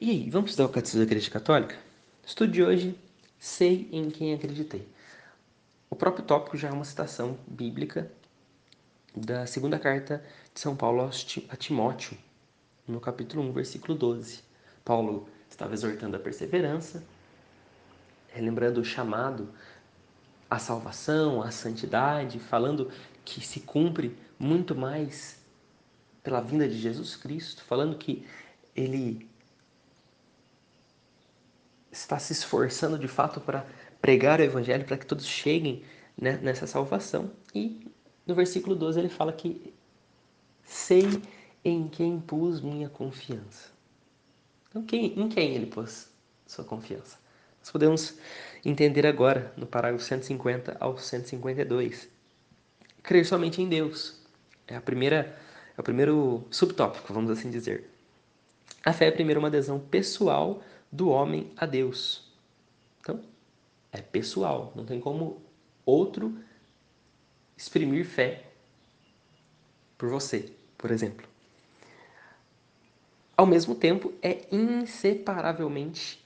E aí, vamos estudar o Catecismo da Igreja Católica? Estudo de hoje, sei em quem acreditei. O próprio tópico já é uma citação bíblica da segunda carta de São Paulo a Timóteo, no capítulo 1, versículo 12. Paulo estava exortando a perseverança, relembrando o chamado à salvação, à santidade, falando que se cumpre muito mais pela vinda de Jesus Cristo, falando que ele está se esforçando de fato para pregar o evangelho, para que todos cheguem né, nessa salvação. E no versículo 12 ele fala que sei em quem pus minha confiança. Então, quem, em quem ele pôs sua confiança? Nós podemos entender agora, no parágrafo 150 ao 152. Crer somente em Deus. É, a primeira, é o primeiro subtópico, vamos assim dizer. A fé é primeiro uma adesão pessoal do homem a Deus. Então, é pessoal, não tem como outro exprimir fé por você, por exemplo. Ao mesmo tempo, é inseparavelmente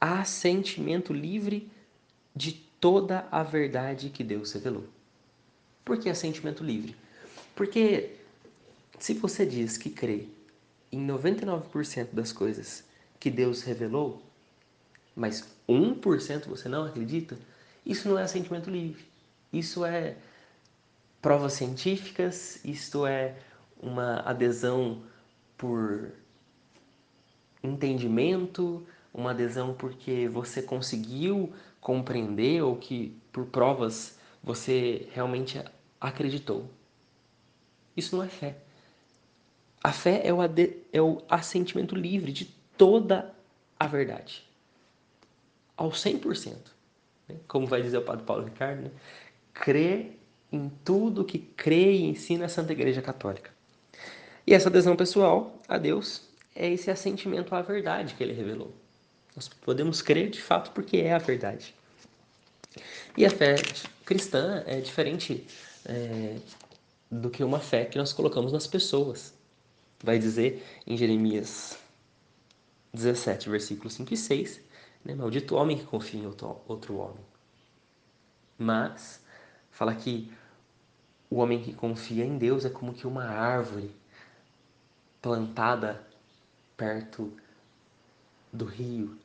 assentimento livre de toda a verdade que Deus revelou. Por que assentimento livre? Porque se você diz que crê em 99% das coisas que Deus revelou, mas 1% você não acredita, isso não é sentimento livre. Isso é provas científicas, isto é uma adesão por entendimento, uma adesão porque você conseguiu compreender ou que por provas você realmente acreditou. Isso não é fé. A fé é o, é o assentimento livre de toda a verdade. Ao 100%. Né? Como vai dizer o Padre Paulo Ricardo, né? crê em tudo que crê e ensina a Santa Igreja Católica. E essa adesão pessoal a Deus é esse assentimento à verdade que ele revelou. Nós podemos crer de fato porque é a verdade. E a fé cristã é diferente é, do que uma fé que nós colocamos nas pessoas. Vai dizer em Jeremias 17, versículos 5 e 6, né? Maldito homem que confia em outro, outro homem. Mas, fala que o homem que confia em Deus é como que uma árvore plantada perto do rio,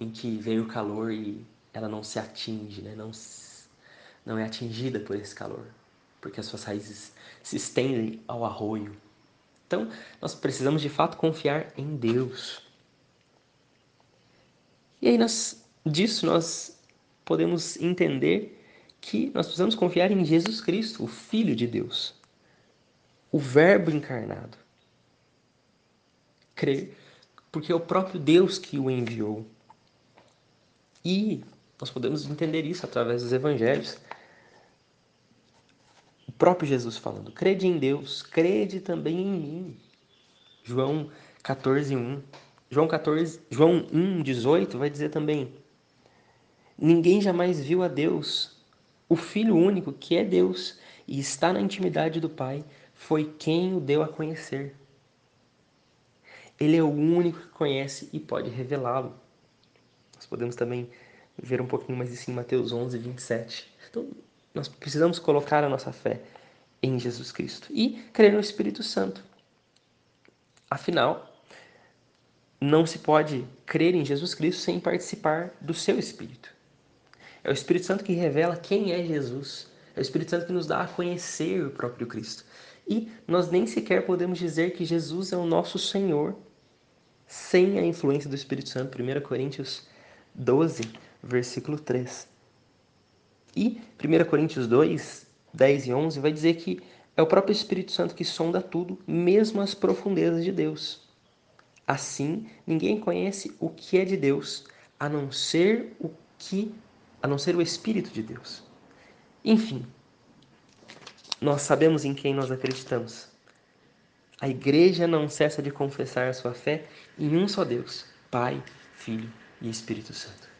em que vem o calor e ela não se atinge, né? não, não é atingida por esse calor, porque as suas raízes se estendem ao arroio. Então, nós precisamos de fato confiar em Deus. E aí nós, disso nós podemos entender que nós precisamos confiar em Jesus Cristo, o Filho de Deus, o Verbo encarnado. Crer, porque é o próprio Deus que o enviou. E nós podemos entender isso através dos evangelhos. O próprio Jesus falando: crede em Deus, crede também em mim. João 14, 1. João 14, João 1, 18 vai dizer também: Ninguém jamais viu a Deus. O Filho único, que é Deus e está na intimidade do Pai, foi quem o deu a conhecer. Ele é o único que conhece e pode revelá-lo. Nós podemos também ver um pouquinho mais isso em Mateus 11, 27. Então, nós precisamos colocar a nossa fé em Jesus Cristo e crer no Espírito Santo. Afinal, não se pode crer em Jesus Cristo sem participar do seu Espírito. É o Espírito Santo que revela quem é Jesus. É o Espírito Santo que nos dá a conhecer o próprio Cristo. E nós nem sequer podemos dizer que Jesus é o nosso Senhor sem a influência do Espírito Santo. 1 Coríntios 12, versículo 3. E 1 Coríntios 2, 10 e 11 vai dizer que é o próprio Espírito Santo que sonda tudo, mesmo as profundezas de Deus. Assim, ninguém conhece o que é de Deus, a não ser o que, a não ser o espírito de Deus. Enfim, nós sabemos em quem nós acreditamos. A igreja não cessa de confessar sua fé em um só Deus, Pai, Filho e Espírito Santo.